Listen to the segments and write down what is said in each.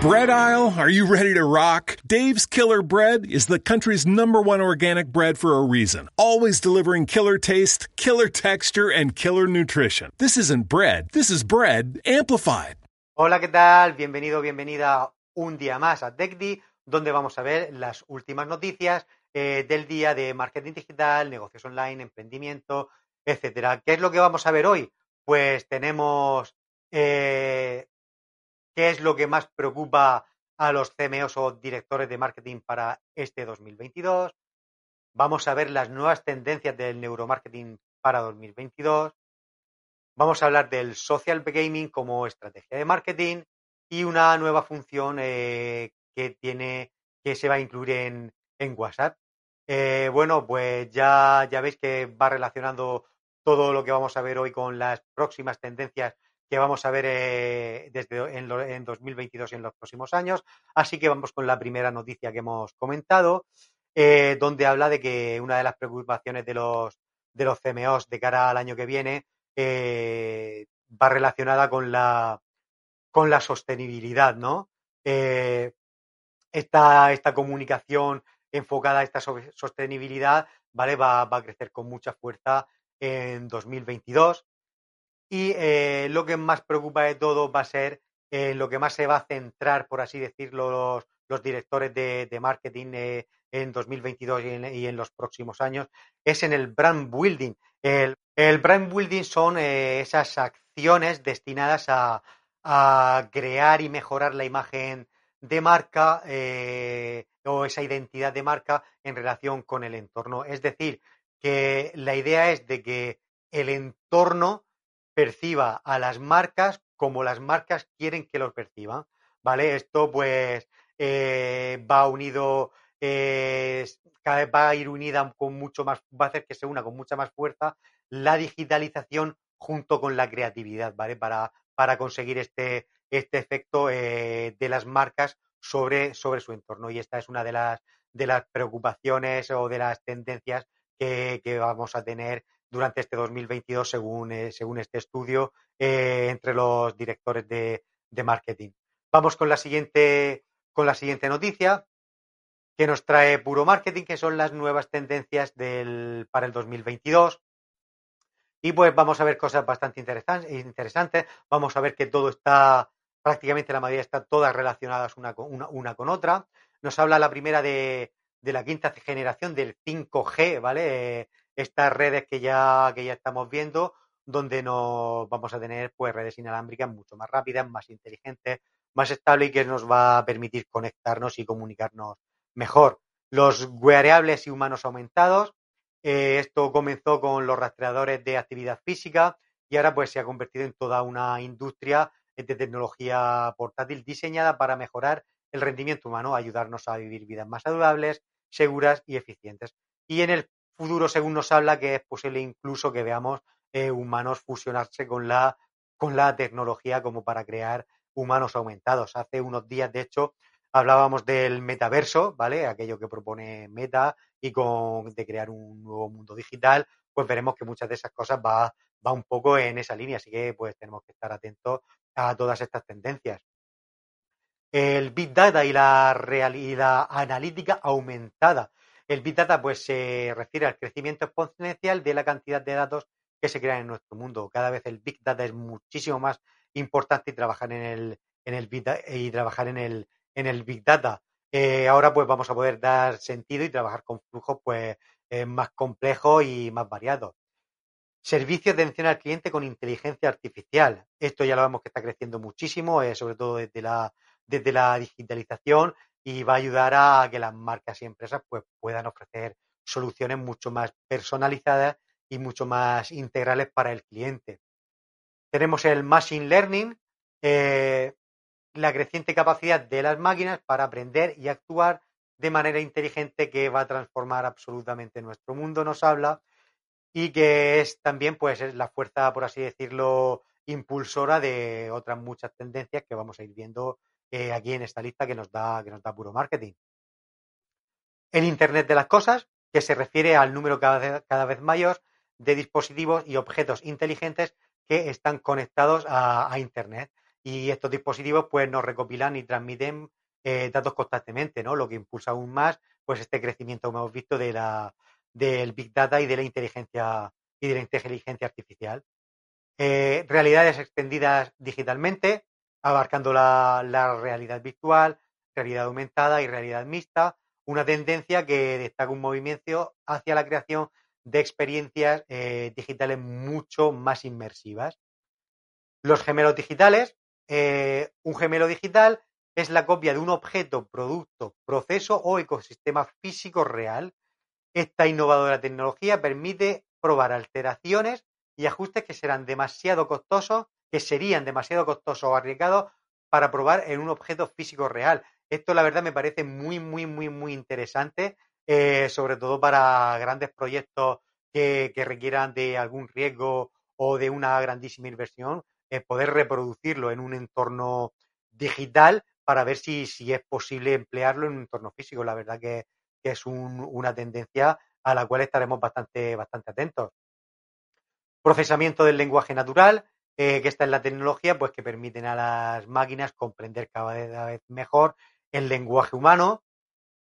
bread aisle, are you ready to rock? Dave's Killer Bread is the country's number one organic bread for a reason. Always delivering killer taste, killer texture, and killer nutrition. This isn't bread, this is bread amplified. Hola, ¿qué tal? Bienvenido, bienvenida un día más a TechDi, donde vamos a ver las últimas noticias eh, del día de marketing digital, negocios online, emprendimiento, etcétera. ¿Qué es lo que vamos a ver hoy? Pues tenemos eh, qué es lo que más preocupa a los CMOs o directores de marketing para este 2022. Vamos a ver las nuevas tendencias del neuromarketing para 2022. Vamos a hablar del social gaming como estrategia de marketing y una nueva función eh, que tiene que se va a incluir en, WhatsApp. Eh, bueno, pues ya, ya veis que va relacionando todo lo que vamos a ver hoy con las próximas tendencias que vamos a ver eh, desde en, en, 2022 y en los próximos años. Así que vamos con la primera noticia que hemos comentado, eh, donde habla de que una de las preocupaciones de los, de los CMOs de cara al año que viene eh, va relacionada con la, con la sostenibilidad, ¿no? Esta, esta comunicación enfocada a esta sostenibilidad, ¿vale? Va, va a crecer con mucha fuerza en 2022 y eh, lo que más preocupa de todo va a ser eh, lo que más se va a centrar, por así decirlo, los, los directores de, de marketing eh, en 2022 y en, y en, los próximos años, es en el brand building. El, el brand building son eh, esas acciones destinadas a, a, crear y mejorar la imagen de marca eh, o esa identidad de marca en relación con el entorno. Es decir, que la idea es de que el entorno perciba a las marcas como las marcas quieren que los perciban, ¿vale? Esto pues eh, va unido, eh, va a ir unida con mucho más, va a hacer que se una con mucha más fuerza la digitalización junto con la creatividad, ¿vale? Para, para conseguir este, este efecto eh, de las marcas sobre, sobre su entorno. Y esta es una de las, de las preocupaciones o de las tendencias que, vamos a tener durante este 2022, según, eh, según este estudio, eh, entre los directores de, marketing. Vamos con la siguiente, con la siguiente noticia, que nos trae Puro Marketing, que son las nuevas tendencias para el 2022. Y pues vamos a ver cosas bastante interesantes. Vamos a ver que todo está, prácticamente la mayoría está todas relacionadas una con, una con otra. Nos habla la primera de, de la quinta generación del 5G, ¿vale? Estas redes que ya, que ya estamos viendo, donde nos vamos a tener pues redes inalámbricas mucho más rápidas, más inteligentes, más estables y que nos va a permitir conectarnos y comunicarnos mejor. Los wearables y humanos aumentados. Eh, esto comenzó con los rastreadores de actividad física y ahora pues se ha convertido en toda una industria de tecnología portátil diseñada para mejorar el rendimiento humano, ayudarnos a vivir vidas más saludables, seguras y eficientes. Y en el futuro, según nos habla, que es posible incluso que veamos eh, humanos fusionarse con la, con la tecnología como para crear humanos aumentados. Hace unos días, de hecho, hablábamos del metaverso, ¿vale? Aquello que propone Meta y con de crear un nuevo mundo digital, pues veremos que muchas de esas cosas va, va un poco en esa línea, así que pues tenemos que estar atentos a todas estas tendencias. El Big Data y la, real, y la analítica aumentada. El Big Data pues se refiere al crecimiento exponencial de la cantidad de datos que se crean en nuestro mundo. Cada vez el Big Data es muchísimo más importante y trabajar en el, en el Big Data, y trabajar en el, en el Big Data. Eh, ahora pues vamos a poder dar sentido y trabajar con flujos pues eh, más complejos y más variados. Servicios de atención al cliente con inteligencia artificial. Esto ya lo vemos que está creciendo muchísimo, eh, sobre todo desde la, desde la digitalización y va a ayudar a que las marcas y empresas pues, puedan ofrecer soluciones mucho más personalizadas y mucho más integrales para el cliente. Tenemos el Machine Learning, eh, la creciente capacidad de las máquinas para aprender y actuar de manera inteligente que va a transformar absolutamente nuestro mundo, nos habla, y que es también pues es la fuerza, por así decirlo, impulsora de otras muchas tendencias que vamos a ir viendo eh, aquí en esta lista que nos da, que nos da puro marketing. El Internet de las Cosas, que se refiere al número cada cada vez mayor de dispositivos y objetos inteligentes que están conectados a, a, Internet. y estos dispositivos pues nos recopilan y transmiten eh, datos constantemente, ¿no? Lo que impulsa aún más pues este crecimiento que hemos visto de la, del Big Data y de la inteligencia y de la inteligencia artificial. Eh, realidades extendidas digitalmente, abarcando la, realidad virtual, realidad aumentada y realidad mixta, una tendencia que destaca un movimiento hacia la creación de experiencias eh, digitales mucho más inmersivas. Los gemelos digitales. Eh, un gemelo digital es la copia de un objeto, producto, proceso o ecosistema físico real. Esta innovadora tecnología permite probar alteraciones y ajustes que serán demasiado costosos, que serían demasiado costosos o arriesgados para probar en un objeto físico real. Esto, la verdad, me parece muy, muy, muy, muy interesante, eh, sobre todo para grandes proyectos que, requieran de algún riesgo o de una grandísima inversión, eh, poder reproducirlo en un entorno digital para ver si, si es posible emplearlo en un entorno físico. La verdad que, es una tendencia a la cual estaremos bastante, bastante atentos. Procesamiento del lenguaje natural, eh, que esta es la tecnología pues, que permiten a las máquinas comprender cada vez mejor el lenguaje humano.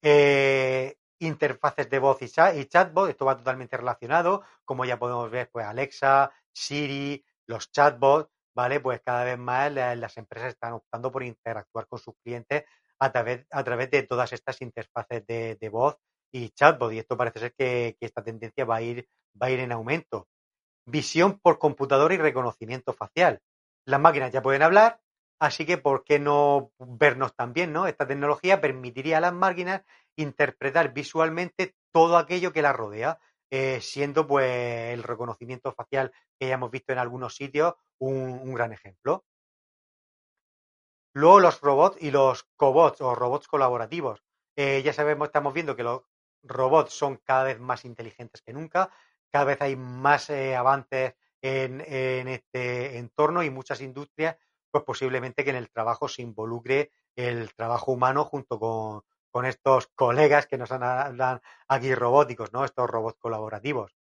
Eh, interfaces de voz y, chatbot, esto va totalmente relacionado, como ya podemos ver, pues Alexa, Siri, los chatbots, ¿vale? Pues cada vez más las empresas están optando por interactuar con sus clientes a través, a través de todas estas interfaces de, voz y chatbot. Y esto parece ser que, esta tendencia va a ir, va a ir en aumento. Visión por computadora y reconocimiento facial. Las máquinas ya pueden hablar, así que ¿por qué no vernos también, no? Esta tecnología permitiría a las máquinas interpretar visualmente todo aquello que las rodea. Eh, siendo pues el reconocimiento facial que ya hemos visto en algunos sitios un, gran ejemplo. Luego los robots y los cobots o robots colaborativos. Eh, ya sabemos, estamos viendo que los robots son cada vez más inteligentes que nunca, cada vez hay más eh, avances en, este entorno y muchas industrias, pues posiblemente que en el trabajo se involucre el trabajo humano junto con, con estos colegas que nos hablan aquí robóticos, ¿no? Estos robots colaborativos.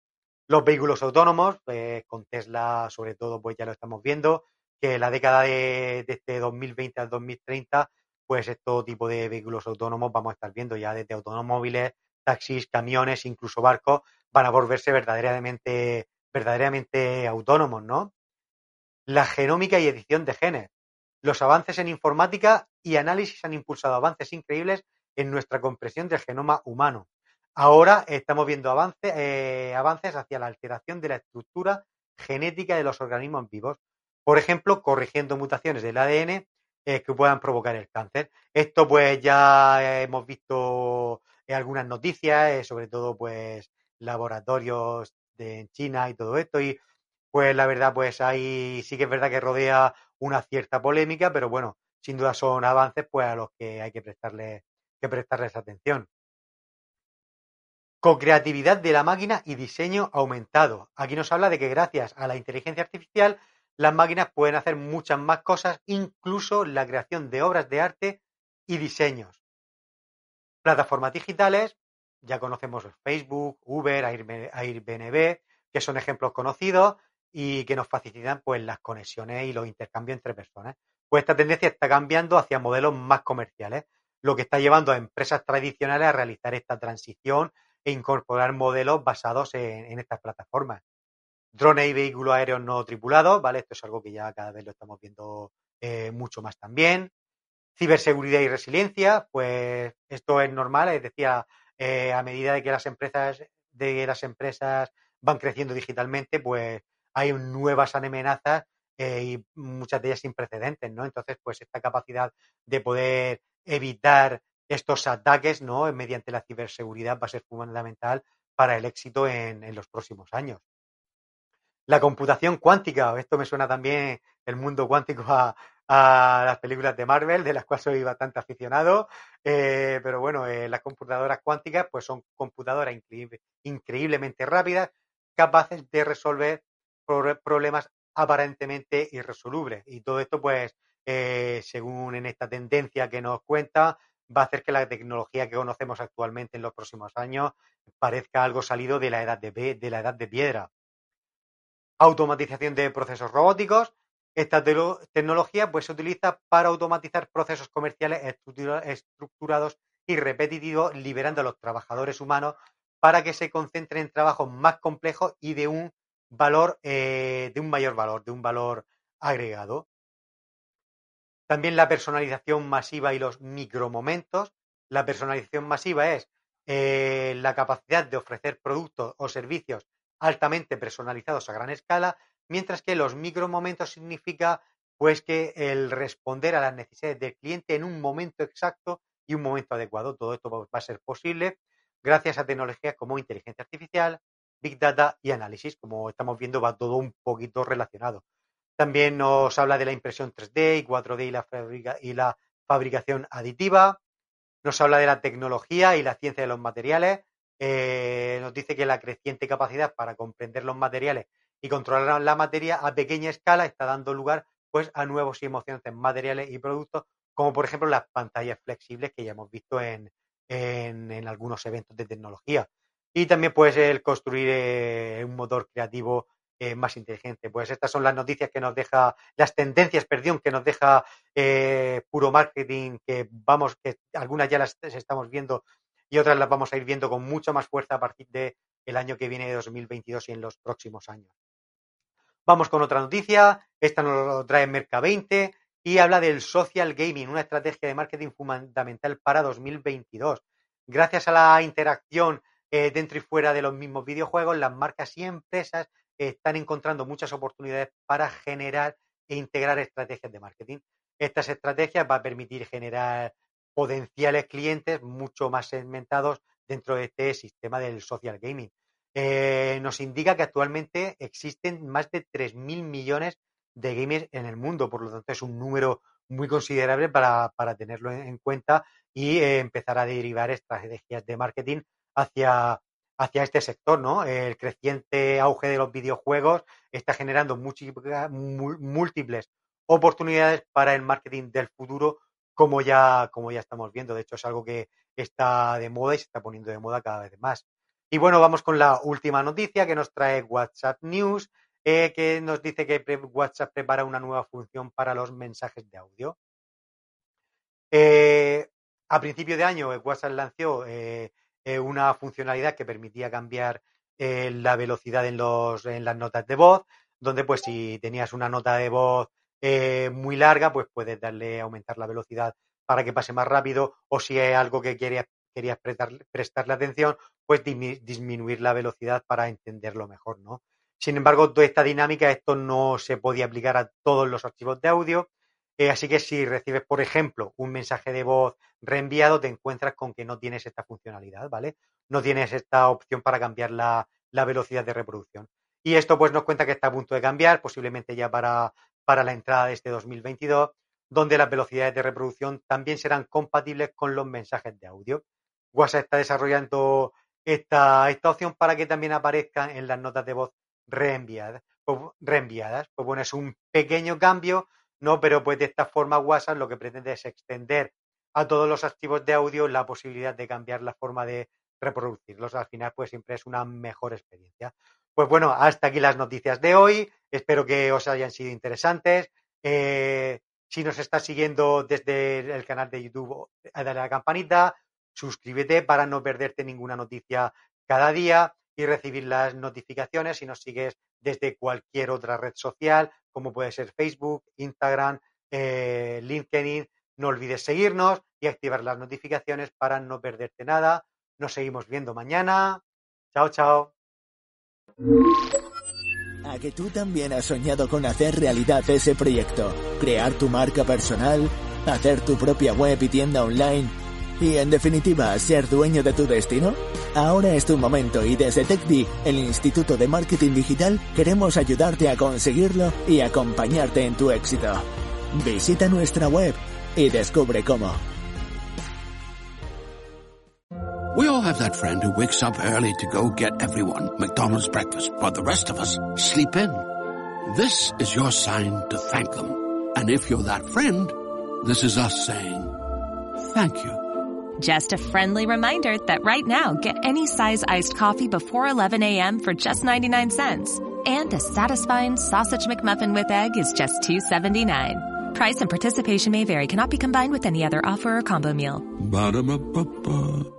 Los vehículos autónomos, eh, con Tesla sobre todo, pues ya lo estamos viendo, que la década de, este 2020 al 2030, pues este tipo de vehículos autónomos vamos a estar viendo ya desde automóviles, taxis, camiones, incluso barcos, van a volverse verdaderamente, verdaderamente autónomos, ¿no? La genómica y edición de genes. Los avances en informática y análisis han impulsado avances increíbles en nuestra comprensión del genoma humano. Ahora estamos viendo eh, avances hacia la alteración de la estructura genética de los organismos vivos, por ejemplo, corrigiendo mutaciones del ADN eh, que puedan provocar el cáncer. Esto pues ya hemos visto algunas noticias, eh, sobre todo pues laboratorios de, en China y todo esto y pues la verdad pues ahí sí que es verdad que rodea una cierta polémica, pero bueno, sin duda son avances pues a los que hay que prestarle que prestarles atención. Co-creatividad de la máquina y diseño aumentado. Aquí nos habla de que gracias a la inteligencia artificial las máquinas pueden hacer muchas más cosas, incluso la creación de obras de arte y diseños. Plataformas digitales, ya conocemos Facebook, Uber, Airbnb, que son ejemplos conocidos y que nos facilitan pues, las conexiones y los intercambios entre personas. Pues esta tendencia está cambiando hacia modelos más comerciales lo que está llevando a empresas tradicionales a realizar esta transición e incorporar modelos basados en, estas plataformas. Drones y vehículos aéreos no tripulados, ¿vale? Esto es algo que ya cada vez lo estamos viendo eh, mucho más también. Ciberseguridad y resiliencia, pues esto es normal, es decir, eh, a medida de que las empresas, de las empresas van creciendo digitalmente, pues hay nuevas amenazas eh, y muchas de ellas sin precedentes, ¿no? Entonces, pues esta capacidad de poder evitar estos ataques ¿no? mediante la ciberseguridad va a ser fundamental para el éxito en, los próximos años. La computación cuántica, esto me suena también el mundo cuántico a, las películas de Marvel, de las cuales soy bastante aficionado, eh, pero bueno, eh, las computadoras cuánticas pues son computadoras increíblemente rápidas, capaces de resolver problemas aparentemente irresolubles. Y todo esto pues eh, según en esta tendencia que nos cuenta, va a hacer que la tecnología que conocemos actualmente en los próximos años parezca algo salido de la edad de, de, la edad de piedra. Automatización de procesos robóticos. Esta tecnología pues, se utiliza para automatizar procesos comerciales estructurados y repetitivos, liberando a los trabajadores humanos para que se concentren en trabajos más complejos y de un valor, eh, de un mayor valor, de un valor agregado. También la personalización masiva y los micromomentos. La personalización masiva es eh, la capacidad de ofrecer productos o servicios altamente personalizados a gran escala, mientras que los micromomentos significa pues que el responder a las necesidades del cliente en un momento exacto y un momento adecuado. Todo esto va a ser posible gracias a tecnologías como inteligencia artificial, big data y análisis. Como estamos viendo, va todo un poquito relacionado. También nos habla de la impresión 3D y 4D y la, fabricación aditiva. Nos habla de la tecnología y la ciencia de los materiales. Eh, nos dice que la creciente capacidad para comprender los materiales y controlar la materia a pequeña escala está dando lugar pues a nuevos y emocionantes materiales y productos, como por ejemplo las pantallas flexibles que ya hemos visto en, en, algunos eventos de tecnología. Y también pues el construir eh, un motor creativo eh, más inteligente. Pues estas son las noticias que nos deja, las tendencias, perdón, que nos deja eh, puro marketing, que vamos, que algunas ya las estamos viendo y otras las vamos a ir viendo con mucha más fuerza a partir del el año que viene de 2022 y en los próximos años. Vamos con otra noticia, esta nos lo trae Merca 20 y habla del social gaming, una estrategia de marketing fundamental para 2022. Gracias a la interacción eh, dentro y fuera de los mismos videojuegos, las marcas y empresas están encontrando muchas oportunidades para generar e integrar estrategias de marketing. Estas estrategias van a permitir generar potenciales clientes mucho más segmentados dentro de este sistema del social gaming. Eh, nos indica que actualmente existen más de 3.000 millones de gamers en el mundo, por lo tanto es un número muy considerable para, tenerlo en, cuenta y eh, empezar a derivar estrategias de marketing hacia, hacia este sector, ¿no? El creciente auge de los videojuegos está generando múltiples oportunidades para el marketing del futuro, como ya, como ya estamos viendo. De hecho, es algo que está de moda y se está poniendo de moda cada vez más. Y bueno, vamos con la última noticia que nos trae WhatsApp News, eh, que nos dice que WhatsApp prepara una nueva función para los mensajes de audio. Eh, a principio de año, WhatsApp lanzó eh, una funcionalidad que permitía cambiar la velocidad en, los, en las notas de voz, donde pues si tenías una nota de voz muy larga, pues puedes darle aumentar la velocidad para que pase más rápido, o si hay algo que querías, querías prestarle atención, pues disminuir la velocidad para entenderlo mejor, ¿no? Sin embargo, toda esta dinámica, esto no se podía aplicar a todos los archivos de audio. Eh, así que si recibes, por ejemplo, un mensaje de voz reenviado, te encuentras con que no tienes esta funcionalidad, ¿vale? No tienes esta opción para cambiar la, velocidad de reproducción. Y esto pues nos cuenta que está a punto de cambiar, posiblemente ya para, para la entrada de este 2022, donde las velocidades de reproducción también serán compatibles con los mensajes de audio. WhatsApp está desarrollando esta, esta opción para que también aparezcan en las notas de voz reenviadas. Pues, reenviadas. Pues bueno, es un pequeño cambio, ¿no? Pero pues de esta forma WhatsApp lo que pretende es extender a todos los archivos de audio la posibilidad de cambiar la forma de reproducirlos. Al final, pues siempre es una mejor experiencia. Pues bueno, hasta aquí las noticias de hoy. Espero que os hayan sido interesantes. Eh, si nos estás siguiendo desde el canal de YouTube, dale a la campanita, suscríbete para no perderte ninguna noticia cada día y recibir las notificaciones si nos sigues desde cualquier otra red social, como puede ser Facebook, Instagram, eh, LinkedIn. No olvides seguirnos y activar las notificaciones para no perderte nada. Nos seguimos viendo mañana. Chao, chao. A que tú también has soñado con hacer realidad ese proyecto, crear tu marca personal, hacer tu propia web y tienda online y en definitiva ser dueño de tu destino? Ahora es tu momento y desde TechDi, el Instituto de Marketing Digital, queremos ayudarte a conseguirlo y acompañarte en tu éxito. Visita nuestra web y descubre cómo. We all have that friend who wakes up early to go get everyone McDonald's breakfast, while the rest of us sleep in. This is your sign to thank them. And if you're that friend, this is us saying thank you. Just a friendly reminder that right now, get any size iced coffee before 11 a.m. for just 99 cents. And a satisfying sausage McMuffin with egg is just $2.79. Price and participation may vary, cannot be combined with any other offer or combo meal. Ba-da-ba-ba-ba.